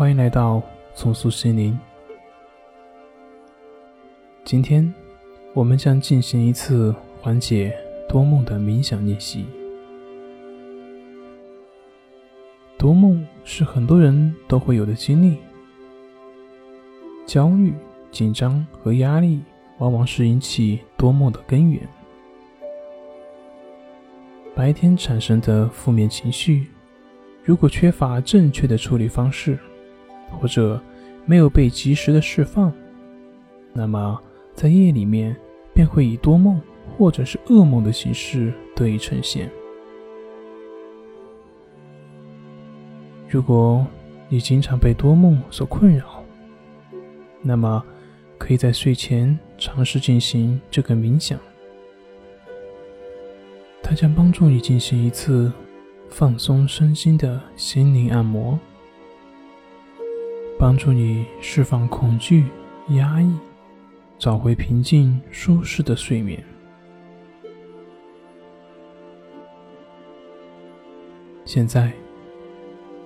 欢迎来到重塑心灵。今天我们将进行一次缓解多梦的冥想练习。多梦是很多人都会有的经历，焦虑、紧张和压力往往是引起多梦的根源。白天产生的负面情绪，如果缺乏正确的处理方式，或者没有被及时的释放，那么在夜里面便会以多梦或者是噩梦的形式得以呈现。如果你经常被多梦所困扰，那么可以在睡前尝试进行这个冥想，它将帮助你进行一次放松身心的心灵按摩，帮助你释放恐惧、压抑，找回平静、舒适的睡眠。现在。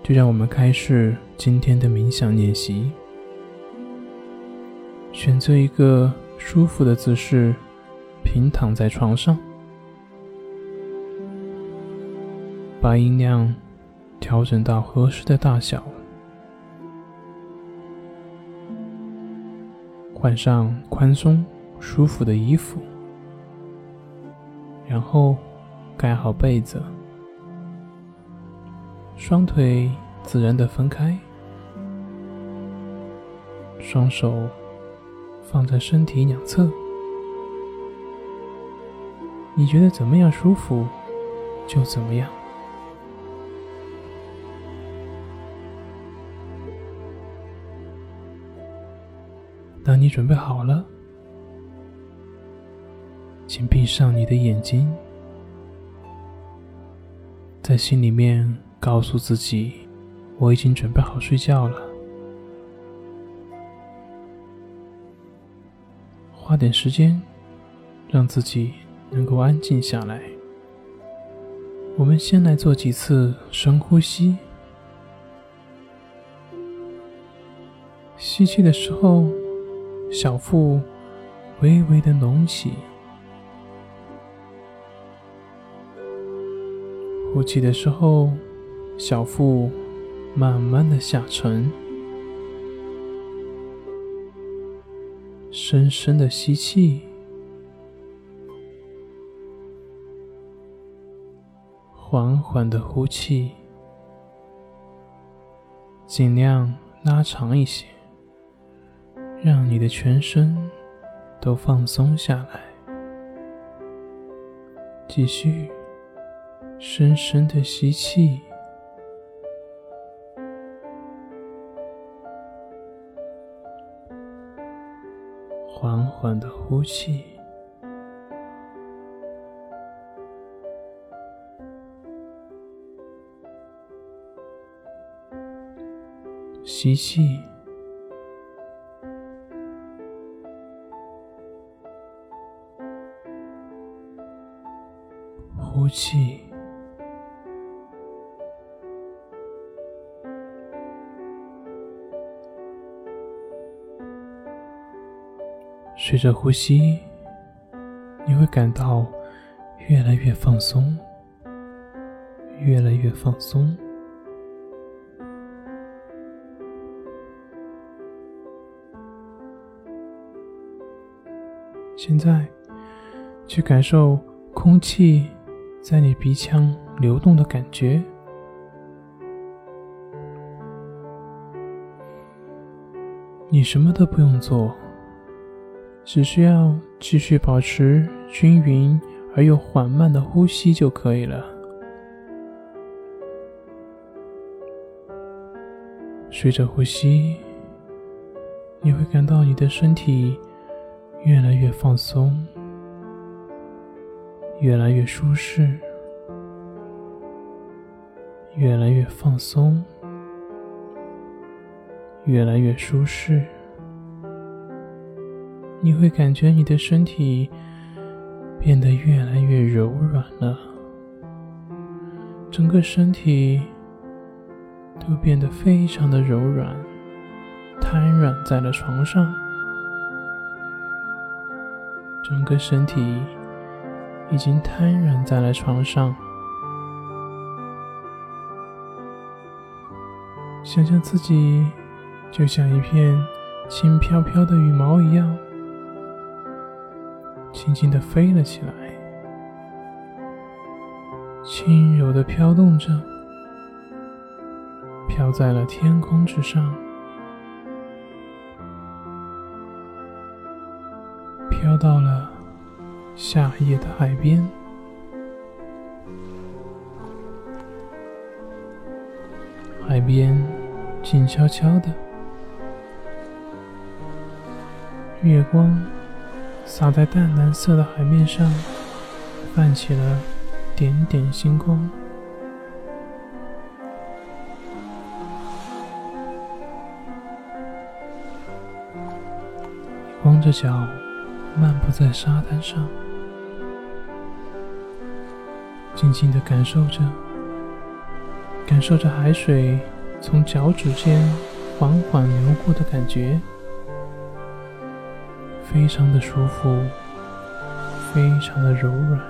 就让我们开始今天的冥想练习。选择一个舒服的姿势，平躺在床上，把音量调整到合适的大小，换上宽松舒服的衣服，然后盖好被子。双腿自然的分开，双手放在身体两侧。你觉得怎么样舒服，就怎么样。当你准备好了，请闭上你的眼睛，在心里面。告诉自己，我已经准备好睡觉了。花点时间，让自己能够安静下来。我们先来做几次深呼吸。吸气的时候，小腹微微的隆起；呼气的时候。小腹慢慢的下沉，深深的吸气，缓缓的呼气，尽量拉长一些，让你的全身都放松下来。继续深深的吸气。缓缓的呼气，吸气，呼气。随着呼吸，你会感到越来越放松，越来越放松。现在，去感受空气在你鼻腔流动的感觉。你什么都不用做。只需要继续保持均匀而又缓慢的呼吸就可以了。随着呼吸，你会感到你的身体越来越放松，越来越舒适，越来越放松，越来越舒适。你会感觉你的身体变得越来越柔软了，整个身体都变得非常的柔软，瘫软在了床上，整个身体已经瘫软在了床上。想象自己就像一片轻飘飘的羽毛一样，轻轻的飞了起来，轻柔的飘动着。飘在了天空之上，飘到了夏夜的海边。海边静悄悄的，月光洒在淡蓝色的海面上，泛起了点点星光。光着脚漫步在沙滩上，静静的感受着，感受着海水从脚趾间缓缓流过的感觉，非常的舒服，非常的柔软。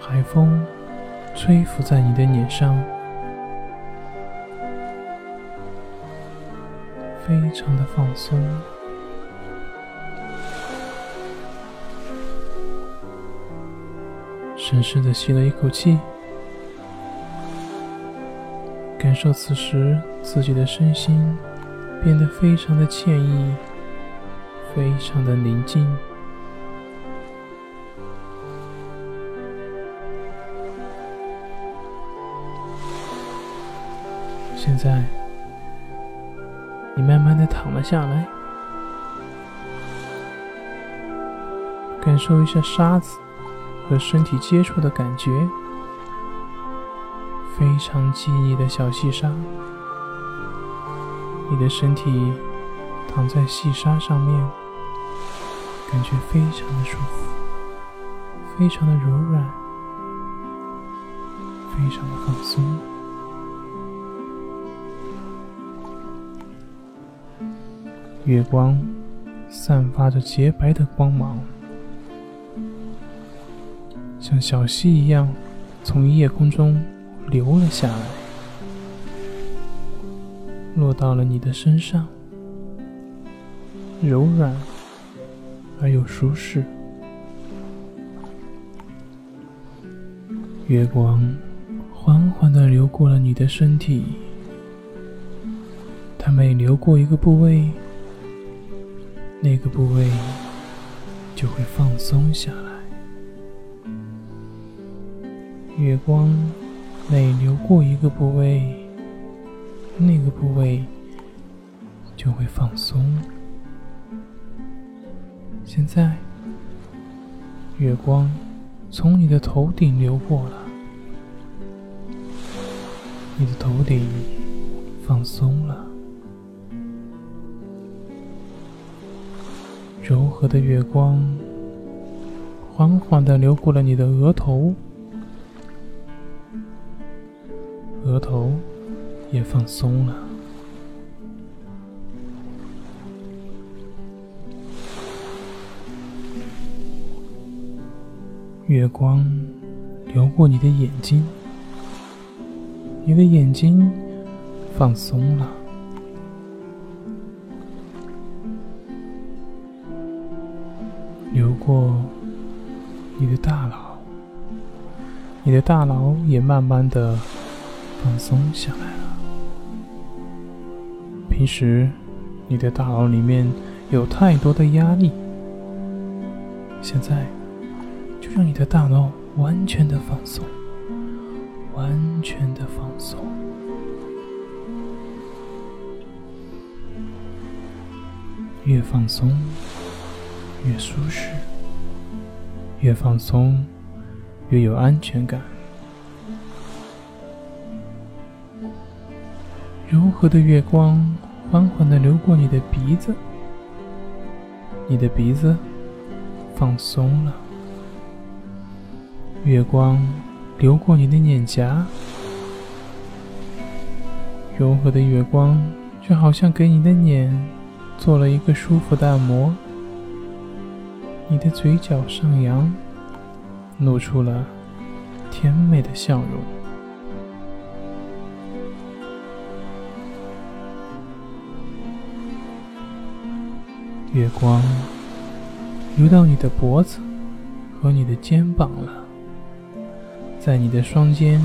海风吹拂在你的脸上。非常的放松，深深的吸了一口气，感受此时自己的身心变得非常的惬意，非常的宁静。现在。你慢慢的躺了下来，感受一下沙子和身体接触的感觉，非常细腻的小细沙。你的身体躺在细沙上面，感觉非常的舒服，非常的柔软，非常的放松。月光散发着洁白的光芒，像小溪一样从夜空中流了下来，落到了你的身上，柔软而又舒适。月光缓缓的流过了你的身体，它每流过一个部位。那个部位就会放松下来。月光每流过一个部位，那个部位就会放松。现在，月光从你的头顶流过了，你的头顶放松了。柔和的月光缓缓的流过了。你的额头，头也放松了。月光流过你的眼睛，你的眼睛放松了。流过你的大脑，你的大脑也慢慢的放松下来了。平时你的大脑里面有太多的压力，现在就让你的大脑完全的放松，完全的放松，越放松。越舒适，越放松，越有安全感。柔和的月光缓缓的流过你的鼻子，你的鼻子放松了。月光流过你的脸颊，柔和的月光就好像给你的脸做了一个舒服的按摩，你的嘴角上扬，露出了甜美的笑容。月光流到你的脖子和你的肩膀了，在你的双肩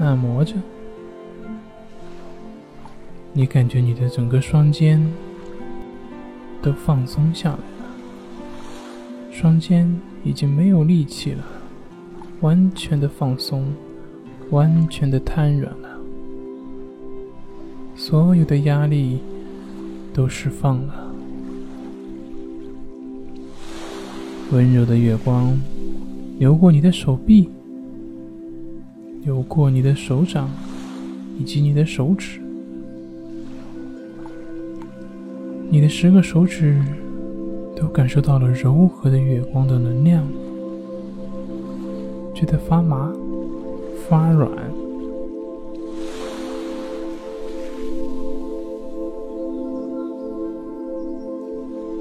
按摩着。你感觉你的整个双肩都放松下来了，双肩已经没有力气了，完全的放松，完全的瘫软了，所有的压力都释放了。温柔的月光流过你的手臂，流过你的手掌以及你的手指。你的十个手指都感受到了柔和的月光的能量，觉得发麻、发软。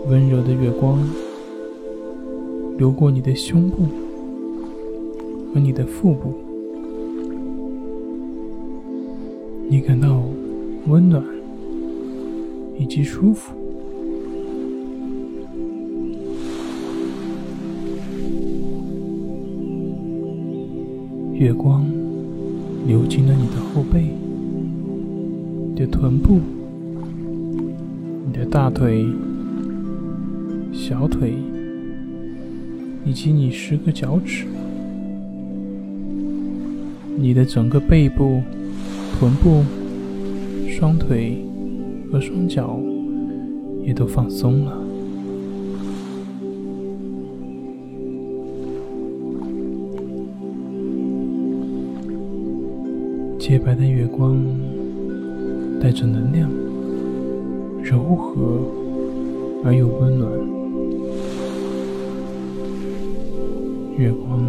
温柔的月光流过你的胸部和你的腹部，你感到温暖以及舒服。月光流进了你的后背、你的臀部、你的大腿、小腿，以及你十个脚趾。你的整个背部、臀部、双腿和双脚也都放松了。洁白的月光带着能量，柔和而又温暖。月光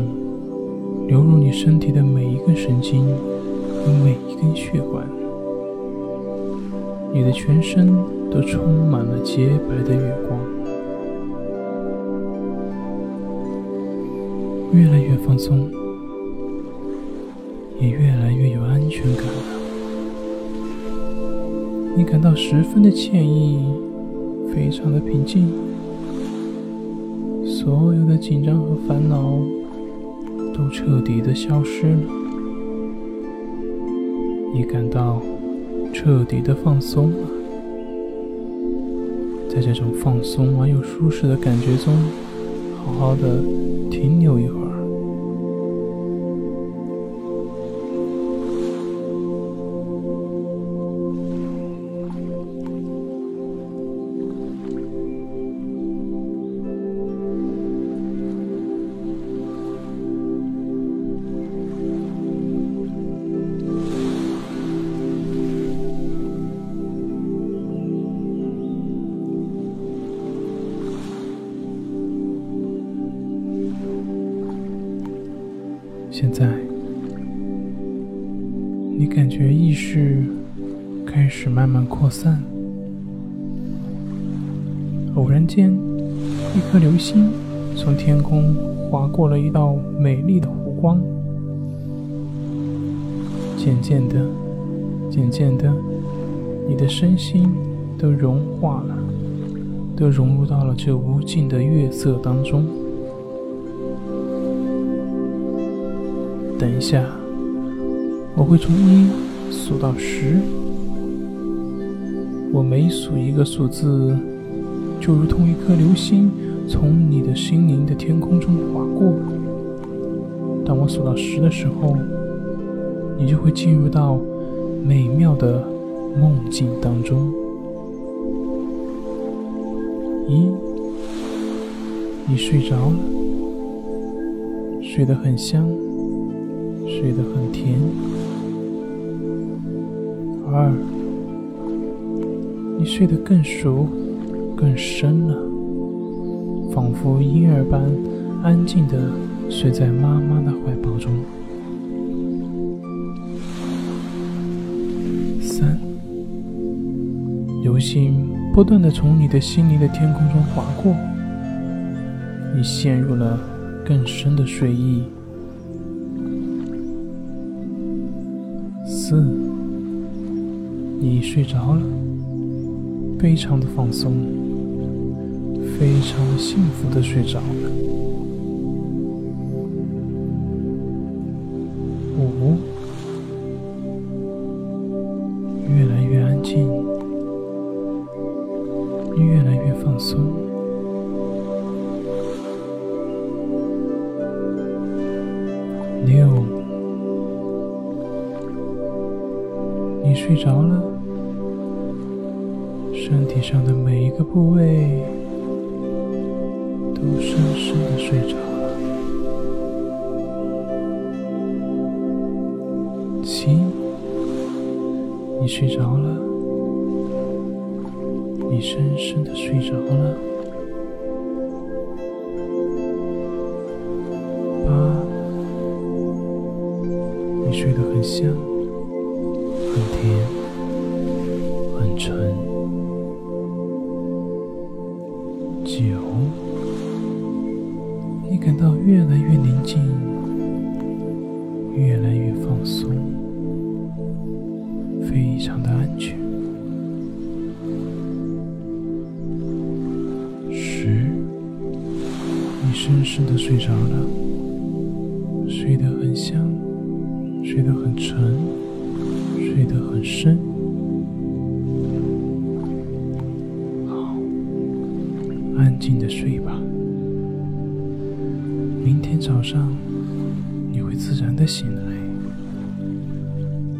流入你身体的每一根神经和每一根血管，你的全身都充满了洁白的月光，越来越放松。也越来越有安全感了。你感到十分的惬意，非常的平静，所有的紧张和烦恼都彻底的消失了。你感到彻底的放松了，在这种放松而又舒适的感觉中，好好的停留一会儿。现在，你感觉意识开始慢慢扩散。偶然间，一颗流星从天空划过了一道美丽的弧光。渐渐的，渐渐的，你的身心都融化了，都融入到了这无尽的月色当中。等一下，我会从一数到十。我每数一个数字，就如同一颗流星从你的心灵的天空中划过。当我数到十的时候，你就会进入到美妙的梦境当中。一，你睡着了，睡得很香。睡得很甜。二，你睡得更熟、更深了，仿佛婴儿般安静的睡在妈妈的怀抱中。三，流星不断的从你的心灵的天空中划过，你陷入了更深的睡意。你睡着了，非常的放松，非常幸福的睡着了。个部位都深深的睡着了。七。你睡着了，你深深的睡着了。睡得很沉，睡得很深。好，安静的睡吧。明天早上，你会自然的醒来，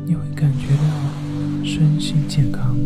你会感觉到。身心健康。